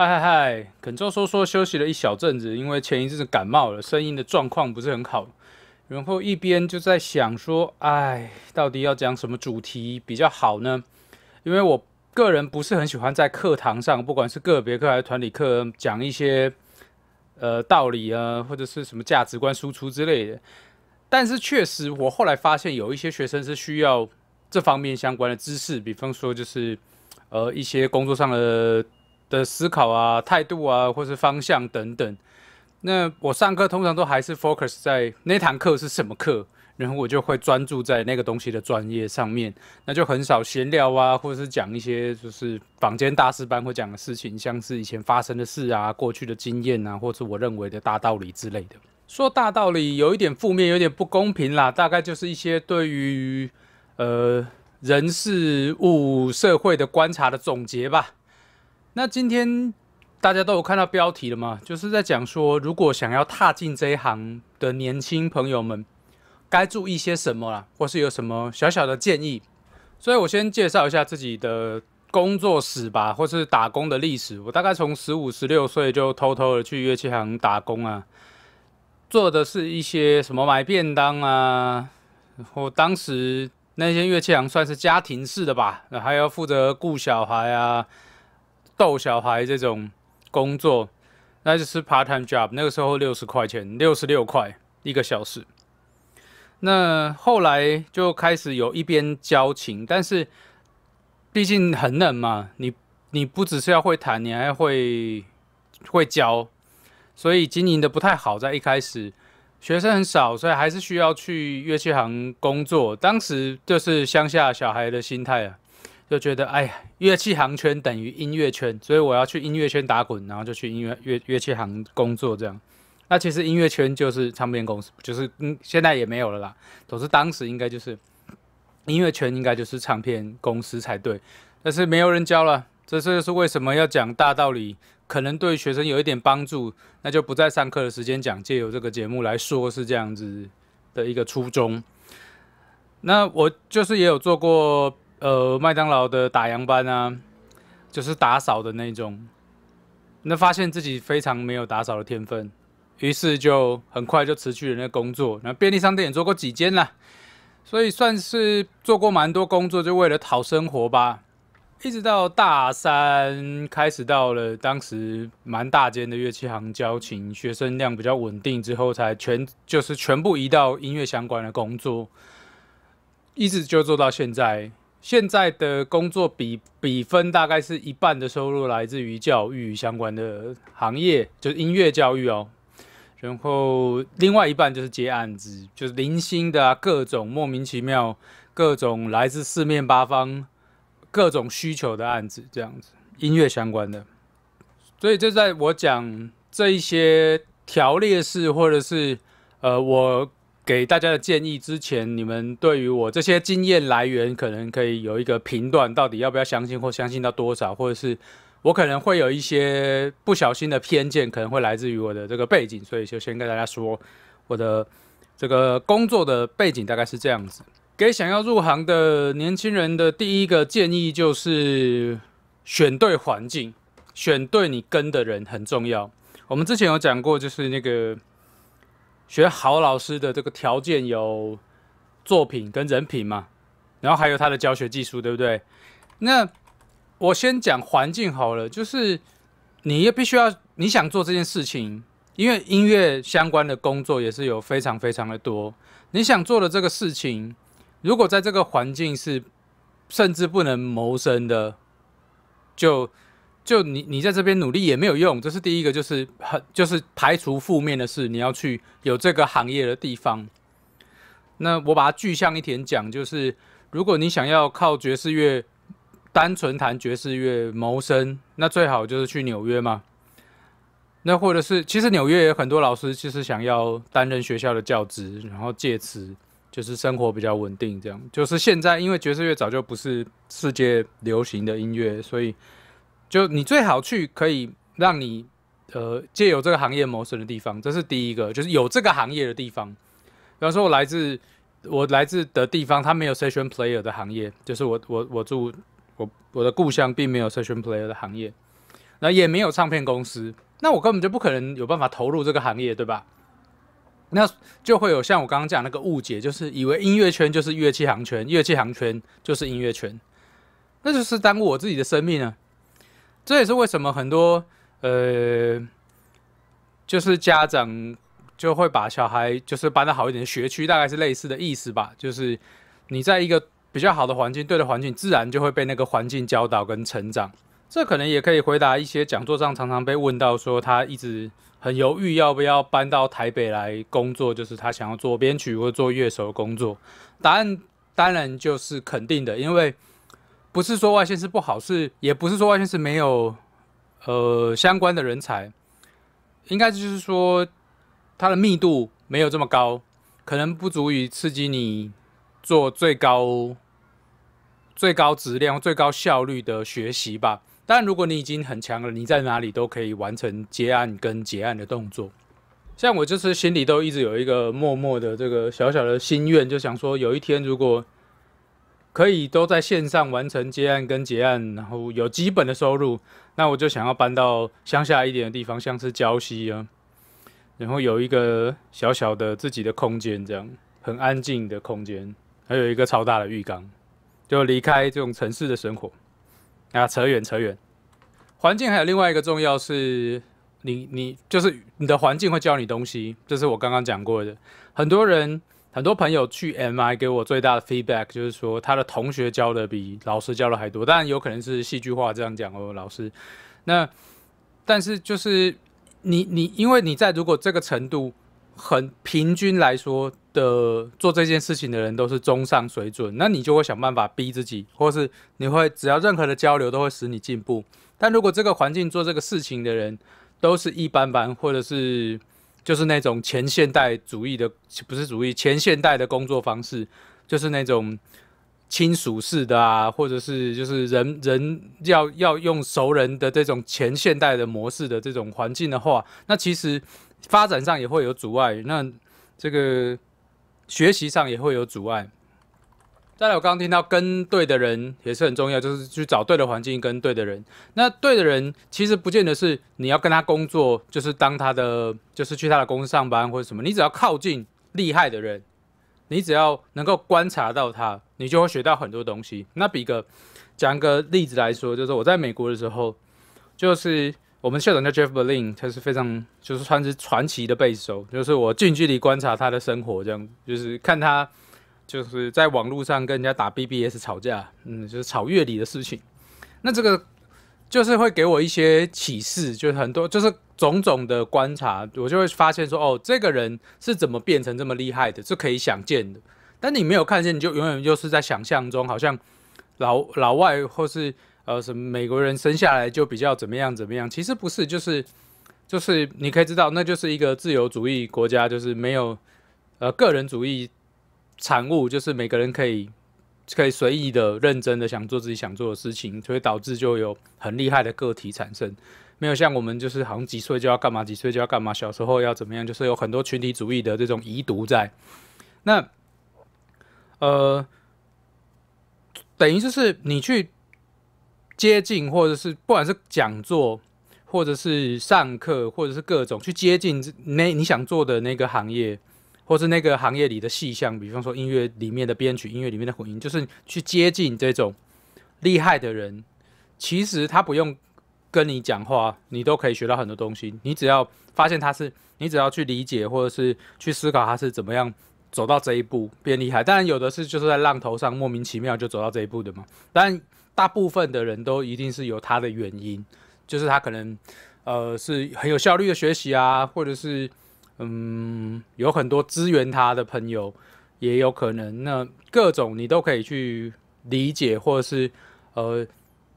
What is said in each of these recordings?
嗨嗨嗨！肯周说说休息了一小阵子，因为前一阵子感冒了，声音的状况不是很好。然后一边就在想说，哎，到底要讲什么主题比较好呢？因为我个人不是很喜欢在课堂上，不管是个别课还是团体课，讲一些呃道理啊，或者是什么价值观输出之类的。但是确实，我后来发现有一些学生是需要这方面相关的知识，比方说就是呃一些工作上的。的思考啊、态度啊，或是方向等等。那我上课通常都还是 focus 在那堂课是什么课，然后我就会专注在那个东西的专业上面，那就很少闲聊啊，或者是讲一些就是坊间大师班会讲的事情，像是以前发生的事啊、过去的经验啊，或是我认为的大道理之类的。说大道理有一点负面，有点不公平啦，大概就是一些对于呃人事物、社会的观察的总结吧。那今天大家都有看到标题了吗？就是在讲说，如果想要踏进这一行的年轻朋友们，该注意些什么啦，或是有什么小小的建议。所以我先介绍一下自己的工作史吧，或是打工的历史。我大概从十五、十六岁就偷偷的去乐器行打工啊，做的是一些什么买便当啊，然后当时那些乐器行算是家庭式的吧，还要负责顾小孩啊。逗小孩这种工作，那就是 part time job。那个时候六十块钱，六十六块一个小时。那后来就开始有一边教琴，但是毕竟很冷嘛，你你不只是要会弹，你还会会教，所以经营的不太好。在一开始学生很少，所以还是需要去乐器行工作。当时就是乡下小孩的心态啊。就觉得哎呀，乐器行圈等于音乐圈，所以我要去音乐圈打滚，然后就去音乐乐乐器行工作这样。那其实音乐圈就是唱片公司，就是嗯，现在也没有了啦。总之当时应该就是音乐圈应该就是唱片公司才对，但是没有人教了。这就是为什么要讲大道理，可能对学生有一点帮助，那就不在上课的时间讲，借由这个节目来说，是这样子的一个初衷。那我就是也有做过。呃，麦当劳的打烊班啊，就是打扫的那种。那发现自己非常没有打扫的天分，于是就很快就辞去了那工作。那便利商店也做过几间啦，所以算是做过蛮多工作，就为了讨生活吧。一直到大三开始到了当时蛮大间的乐器行教琴，学生量比较稳定之后，才全就是全部移到音乐相关的工作，一直就做到现在。现在的工作比比分大概是一半的收入来自于教育相关的行业，就是音乐教育哦。然后另外一半就是接案子，就是零星的啊，各种莫名其妙、各种来自四面八方、各种需求的案子，这样子音乐相关的。所以就在我讲这一些条列式，或者是呃我。给大家的建议之前，你们对于我这些经验来源，可能可以有一个评断，到底要不要相信或相信到多少，或者是我可能会有一些不小心的偏见，可能会来自于我的这个背景，所以就先跟大家说，我的这个工作的背景大概是这样子。给想要入行的年轻人的第一个建议就是选对环境，选对你跟的人很重要。我们之前有讲过，就是那个。学好老师的这个条件有作品跟人品嘛，然后还有他的教学技术，对不对？那我先讲环境好了，就是你也必须要你想做这件事情，因为音乐相关的工作也是有非常非常的多。你想做的这个事情，如果在这个环境是甚至不能谋生的，就。就你，你在这边努力也没有用，这是第一个，就是很就是排除负面的事，你要去有这个行业的地方。那我把它具象一点讲，就是如果你想要靠爵士乐单纯弹爵士乐谋生，那最好就是去纽约嘛。那或者是，其实纽约有很多老师就是想要担任学校的教职，然后借此就是生活比较稳定。这样就是现在，因为爵士乐早就不是世界流行的音乐，所以。就你最好去可以让你呃借由这个行业谋生的地方，这是第一个，就是有这个行业的地方。比方说，我来自我来自的地方，它没有 session player 的行业，就是我我我住我我的故乡并没有 session player 的行业。那也没有唱片公司，那我根本就不可能有办法投入这个行业，对吧？那就会有像我刚刚讲那个误解，就是以为音乐圈就是乐器行圈，乐器行圈就是音乐圈，那就是耽误我自己的生命啊！这也是为什么很多呃，就是家长就会把小孩就是搬到好一点的学区，大概是类似的意思吧。就是你在一个比较好的环境，对的环境，自然就会被那个环境教导跟成长。这可能也可以回答一些讲座上常常被问到说他一直很犹豫要不要搬到台北来工作，就是他想要做编曲或做乐手的工作。答案当然就是肯定的，因为。不是说外线是不好，是也不是说外线是没有呃相关的人才，应该就是说它的密度没有这么高，可能不足以刺激你做最高最高质量、最高效率的学习吧。但如果你已经很强了，你在哪里都可以完成接案跟结案的动作。像我就是心里都一直有一个默默的这个小小的心愿，就想说有一天如果。可以都在线上完成接案跟结案，然后有基本的收入，那我就想要搬到乡下一点的地方，像是礁溪啊，然后有一个小小的自己的空间，这样很安静的空间，还有一个超大的浴缸，就离开这种城市的生活。啊，扯远扯远，环境还有另外一个重要是，你你就是你的环境会教你东西，这是我刚刚讲过的，很多人。很多朋友去 MI 给我最大的 feedback 就是说，他的同学教的比老师教的还多。当然有可能是戏剧化这样讲哦，老师。那但是就是你你，因为你在如果这个程度很平均来说的做这件事情的人都是中上水准，那你就会想办法逼自己，或是你会只要任何的交流都会使你进步。但如果这个环境做这个事情的人都是一般般，或者是就是那种前现代主义的，不是主义，前现代的工作方式，就是那种亲属式的啊，或者是就是人人要要用熟人的这种前现代的模式的这种环境的话，那其实发展上也会有阻碍，那这个学习上也会有阻碍。再来，我刚刚听到跟对的人也是很重要，就是去找对的环境跟对的人。那对的人其实不见得是你要跟他工作，就是当他的，就是去他的公司上班或者什么。你只要靠近厉害的人，你只要能够观察到他，你就会学到很多东西。那比个讲个例子来说，就是我在美国的时候，就是我们校长叫 Jeff Berlin，他是非常就是算是传奇的背手，就是我近距离观察他的生活，这样就是看他。就是在网络上跟人家打 BBS 吵架，嗯，就是吵乐理的事情。那这个就是会给我一些启示，就是很多就是种种的观察，我就会发现说，哦，这个人是怎么变成这么厉害的，是可以想见的。但你没有看见，你就永远就是在想象中，好像老老外或是呃什么美国人生下来就比较怎么样怎么样。其实不是，就是就是你可以知道，那就是一个自由主义国家，就是没有呃个人主义。产物就是每个人可以可以随意的、认真的想做自己想做的事情，所以导致就有很厉害的个体产生。没有像我们就是好像几岁就要干嘛，几岁就要干嘛，小时候要怎么样，就是有很多群体主义的这种遗毒在。那呃，等于就是你去接近，或者是不管是讲座，或者是上课，或者是各种去接近那你想做的那个行业。或是那个行业里的细项，比方说音乐里面的编曲、音乐里面的混音，就是去接近这种厉害的人。其实他不用跟你讲话，你都可以学到很多东西。你只要发现他是，你只要去理解或者是去思考他是怎么样走到这一步变厉害。当然有的是就是在浪头上莫名其妙就走到这一步的嘛。但大部分的人都一定是有他的原因，就是他可能呃是很有效率的学习啊，或者是。嗯，有很多支援他的朋友，也有可能。那各种你都可以去理解，或者是呃，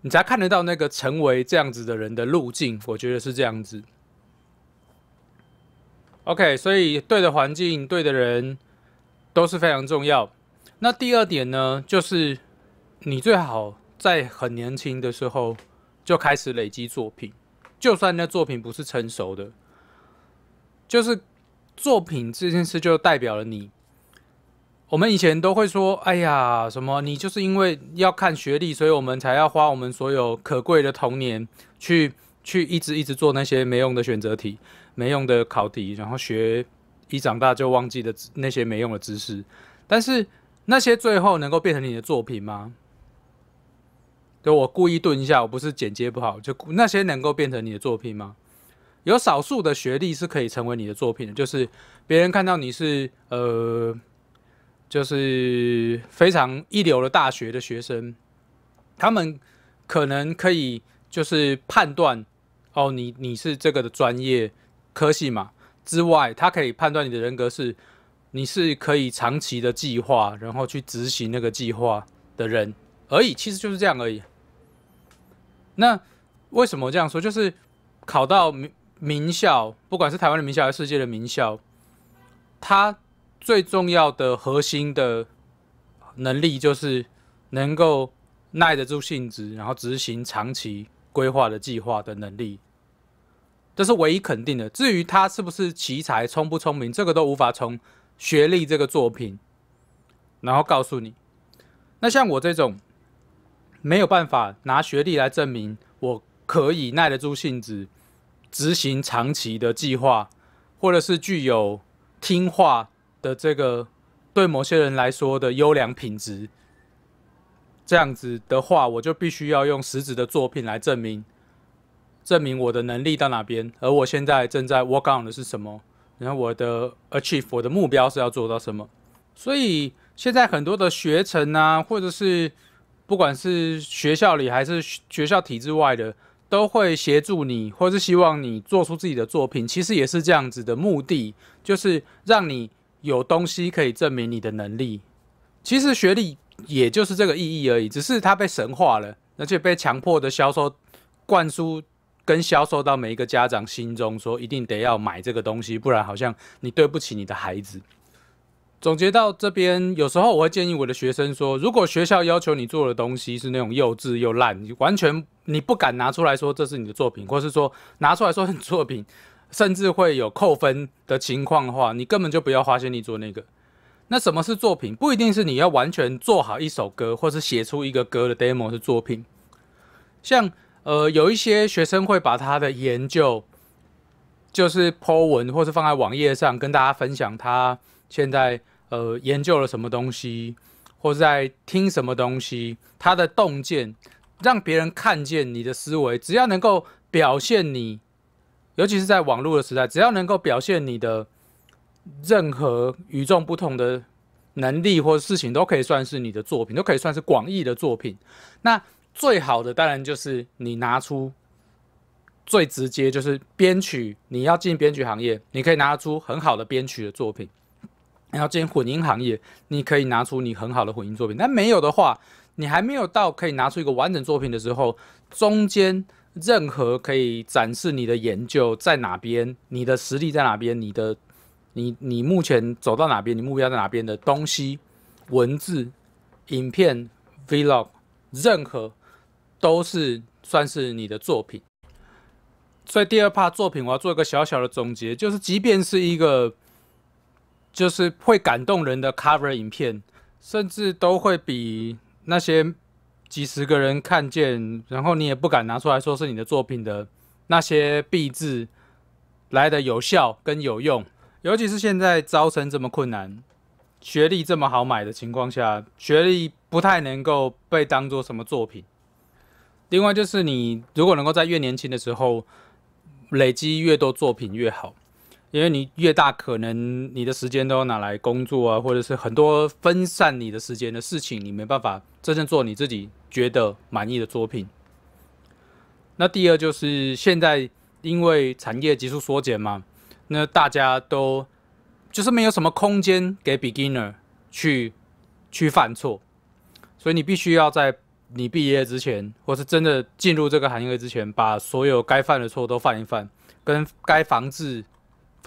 你才看得到那个成为这样子的人的路径。我觉得是这样子。OK，所以对的环境、对的人都是非常重要。那第二点呢，就是你最好在很年轻的时候就开始累积作品，就算那作品不是成熟的。就是作品这件事，就代表了你。我们以前都会说：“哎呀，什么？你就是因为要看学历，所以我们才要花我们所有可贵的童年去去一直一直做那些没用的选择题、没用的考题，然后学一长大就忘记的那些没用的知识。但是那些最后能够变成你的作品吗？对我故意顿一下，我不是剪接不好，就那些能够变成你的作品吗？有少数的学历是可以成为你的作品的，就是别人看到你是呃，就是非常一流的大学的学生，他们可能可以就是判断哦，你你是这个的专业科系嘛之外，他可以判断你的人格是你是可以长期的计划，然后去执行那个计划的人而已，其实就是这样而已。那为什么这样说？就是考到名校，不管是台湾的名校还是世界的名校，它最重要的核心的能力就是能够耐得住性子，然后执行长期规划的计划的能力，这是唯一肯定的。至于他是不是奇才、聪不聪明，这个都无法从学历这个作品然后告诉你。那像我这种。没有办法拿学历来证明我可以耐得住性子执行长期的计划，或者是具有听话的这个对某些人来说的优良品质。这样子的话，我就必须要用实质的作品来证明，证明我的能力到哪边，而我现在正在 work on 的是什么，然后我的 achieve 我的目标是要做到什么。所以现在很多的学程啊，或者是不管是学校里还是学校体制外的，都会协助你，或是希望你做出自己的作品。其实也是这样子的目的，就是让你有东西可以证明你的能力。其实学历也就是这个意义而已，只是它被神化了，而且被强迫的销售、灌输跟销售到每一个家长心中，说一定得要买这个东西，不然好像你对不起你的孩子。总结到这边，有时候我会建议我的学生说：如果学校要求你做的东西是那种幼稚又烂，你完全你不敢拿出来说这是你的作品，或是说拿出来说你作品，甚至会有扣分的情况的话，你根本就不要花心力做那个。那什么是作品？不一定是你要完全做好一首歌，或是写出一个歌的 demo 是作品。像呃，有一些学生会把他的研究，就是 po 文，或是放在网页上跟大家分享他。现在呃研究了什么东西，或者在听什么东西，他的洞见让别人看见你的思维，只要能够表现你，尤其是在网络的时代，只要能够表现你的任何与众不同的能力或事情，都可以算是你的作品，都可以算是广义的作品。那最好的当然就是你拿出最直接，就是编曲，你要进编曲行业，你可以拿出很好的编曲的作品。要进混音行业，你可以拿出你很好的混音作品。但没有的话，你还没有到可以拿出一个完整作品的时候，中间任何可以展示你的研究在哪边，你的实力在哪边，你的你你目前走到哪边，你目标在哪边的东西，文字、影片、vlog，任何都是算是你的作品。所以第二 part 作品，我要做一个小小的总结，就是即便是一个。就是会感动人的 cover 影片，甚至都会比那些几十个人看见，然后你也不敢拿出来说是你的作品的那些币字来的有效跟有用。尤其是现在招生这么困难，学历这么好买的情况下，学历不太能够被当做什么作品。另外就是你如果能够在越年轻的时候累积越多作品越好。因为你越大，可能你的时间都要拿来工作啊，或者是很多分散你的时间的事情，你没办法真正做你自己觉得满意的作品。那第二就是现在因为产业急速缩减嘛，那大家都就是没有什么空间给 beginner 去去犯错，所以你必须要在你毕业之前，或是真的进入这个行业之前，把所有该犯的错都犯一犯，跟该防治。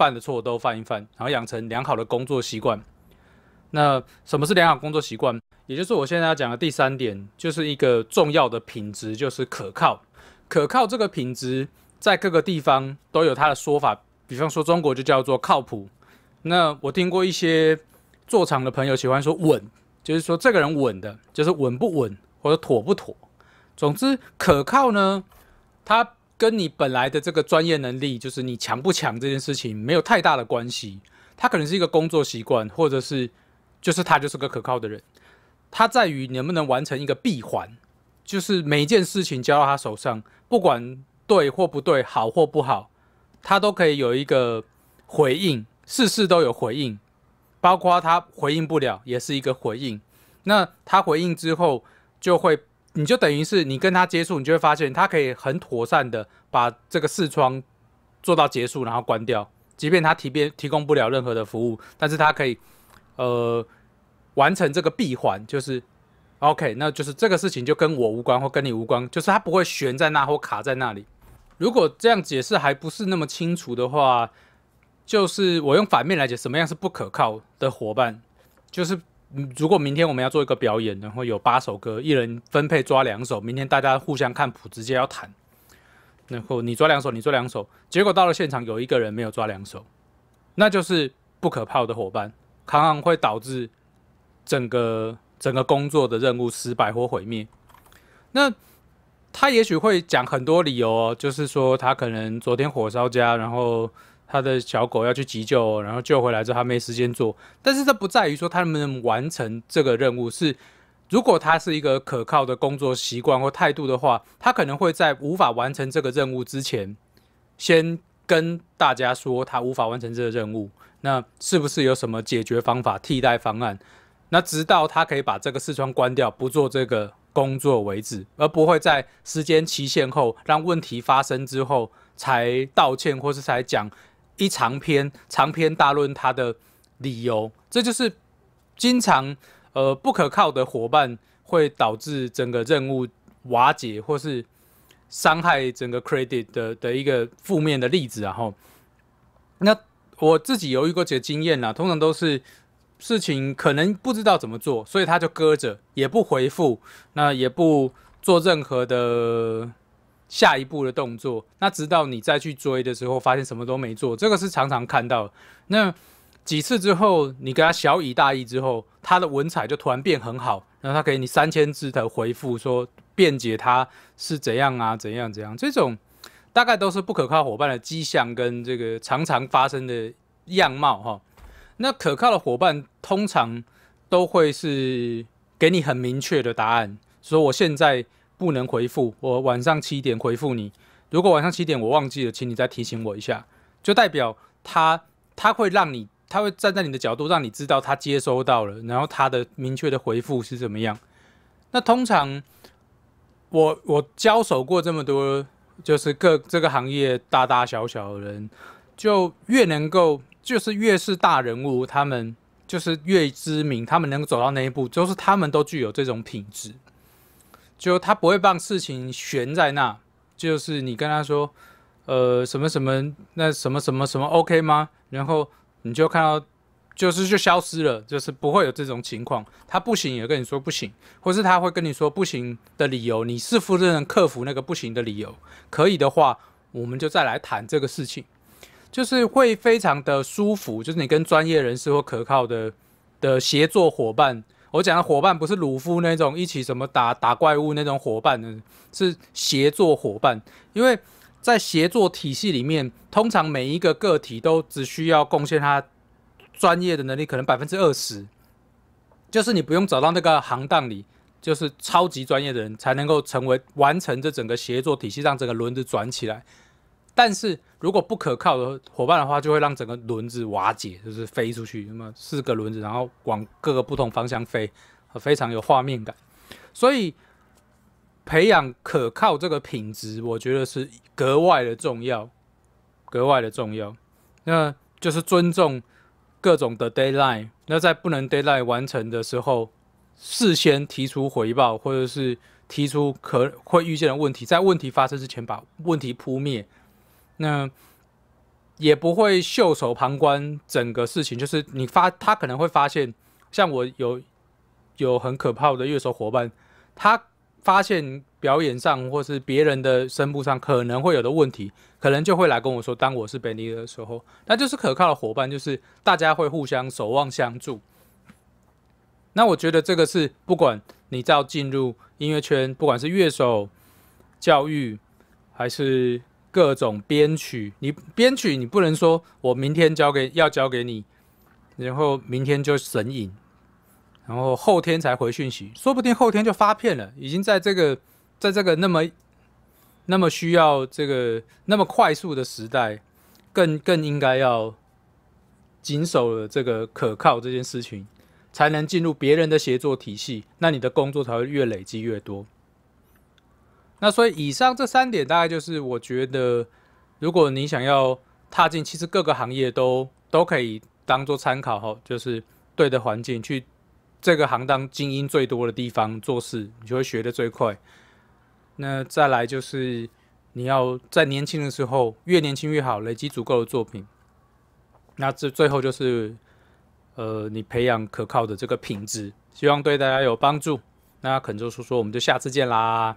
犯的错都犯一犯，然后养成良好的工作习惯。那什么是良好工作习惯？也就是我现在要讲的第三点，就是一个重要的品质，就是可靠。可靠这个品质在各个地方都有它的说法，比方说中国就叫做靠谱。那我听过一些做厂的朋友喜欢说稳，就是说这个人稳的，就是稳不稳或者妥不妥。总之可靠呢，它跟你本来的这个专业能力，就是你强不强这件事情没有太大的关系。他可能是一个工作习惯，或者是就是他就是个可靠的人。他在于能不能完成一个闭环，就是每一件事情交到他手上，不管对或不对，好或不好，他都可以有一个回应，事事都有回应，包括他回应不了也是一个回应。那他回应之后，就会。你就等于是你跟他接触，你就会发现他可以很妥善的把这个视窗做到结束，然后关掉。即便他提便提供不了任何的服务，但是他可以呃完成这个闭环，就是 OK，那就是这个事情就跟我无关或跟你无关，就是他不会悬在那或卡在那里。如果这样解释还不是那么清楚的话，就是我用反面来解，什么样是不可靠的伙伴，就是。如果明天我们要做一个表演，然后有八首歌，一人分配抓两首，明天大家互相看谱，直接要弹，然后你抓两首，你抓两首，结果到了现场有一个人没有抓两首，那就是不可靠的伙伴，常常会导致整个整个工作的任务失败或毁灭。那他也许会讲很多理由哦，就是说他可能昨天火烧家，然后。他的小狗要去急救，然后救回来之后他没时间做，但是这不在于说他能不能完成这个任务。是如果他是一个可靠的工作习惯或态度的话，他可能会在无法完成这个任务之前，先跟大家说他无法完成这个任务。那是不是有什么解决方法、替代方案？那直到他可以把这个视窗关掉，不做这个工作为止，而不会在时间期限后让问题发生之后才道歉，或是才讲。一长篇长篇大论，他的理由，这就是经常呃不可靠的伙伴会导致整个任务瓦解或是伤害整个 credit 的的一个负面的例子。然后，那我自己有一个经验啦，通常都是事情可能不知道怎么做，所以他就搁着，也不回复，那也不做任何的。下一步的动作，那直到你再去追的时候，发现什么都没做，这个是常常看到。那几次之后，你给他小以大意之后，他的文采就突然变很好，然后他给你三千字的回复，说辩解他是怎样啊，怎样怎样，这种大概都是不可靠伙伴的迹象跟这个常常发生的样貌哈。那可靠的伙伴通常都会是给你很明确的答案，说我现在。不能回复我，晚上七点回复你。如果晚上七点我忘记了，请你再提醒我一下，就代表他他会让你，他会站在你的角度，让你知道他接收到了，然后他的明确的回复是怎么样。那通常我我交手过这么多，就是各这个行业大大小小的人，就越能够，就是越是大人物，他们就是越知名，他们能够走到那一步，就是他们都具有这种品质。就他不会让事情悬在那，就是你跟他说，呃，什么什么，那什么什么什么，OK 吗？然后你就看到，就是就消失了，就是不会有这种情况。他不行也跟你说不行，或是他会跟你说不行的理由，你是否能克服那个不行的理由？可以的话，我们就再来谈这个事情，就是会非常的舒服，就是你跟专业人士或可靠的的协作伙伴。我讲的伙伴不是鲁夫那种一起什么打打怪物那种伙伴呢，是协作伙伴。因为在协作体系里面，通常每一个个体都只需要贡献他专业的能力，可能百分之二十，就是你不用找到那个行当里，就是超级专业的人才能够成为完成这整个协作体系，让整个轮子转起来。但是如果不可靠的伙伴的话，就会让整个轮子瓦解，就是飞出去。那么四个轮子，然后往各个不同方向飞，非常有画面感。所以培养可靠这个品质，我觉得是格外的重要，格外的重要。那就是尊重各种的 deadline。那在不能 deadline 完成的时候，事先提出回报，或者是提出可会遇见的问题，在问题发生之前把问题扑灭。那也不会袖手旁观整个事情，就是你发他可能会发现，像我有有很可怕的乐手伙伴，他发现表演上或是别人的声部上可能会有的问题，可能就会来跟我说。当我是 ben 的时候，那就是可靠的伙伴，就是大家会互相守望相助。那我觉得这个是不管你要进入音乐圈，不管是乐手教育还是。各种编曲，你编曲你不能说我明天交给要交给你，然后明天就神隐，然后后天才回讯息，说不定后天就发片了。已经在这个在这个那么那么需要这个那么快速的时代，更更应该要谨守了这个可靠这件事情，才能进入别人的协作体系，那你的工作才会越累积越多。那所以以上这三点大概就是我觉得，如果你想要踏进，其实各个行业都都可以当做参考哈，就是对的环境去这个行当精英最多的地方做事，你就会学的最快。那再来就是你要在年轻的时候越年轻越好，累积足够的作品。那这最后就是呃你培养可靠的这个品质，希望对大家有帮助。那肯就说说，我们就下次见啦。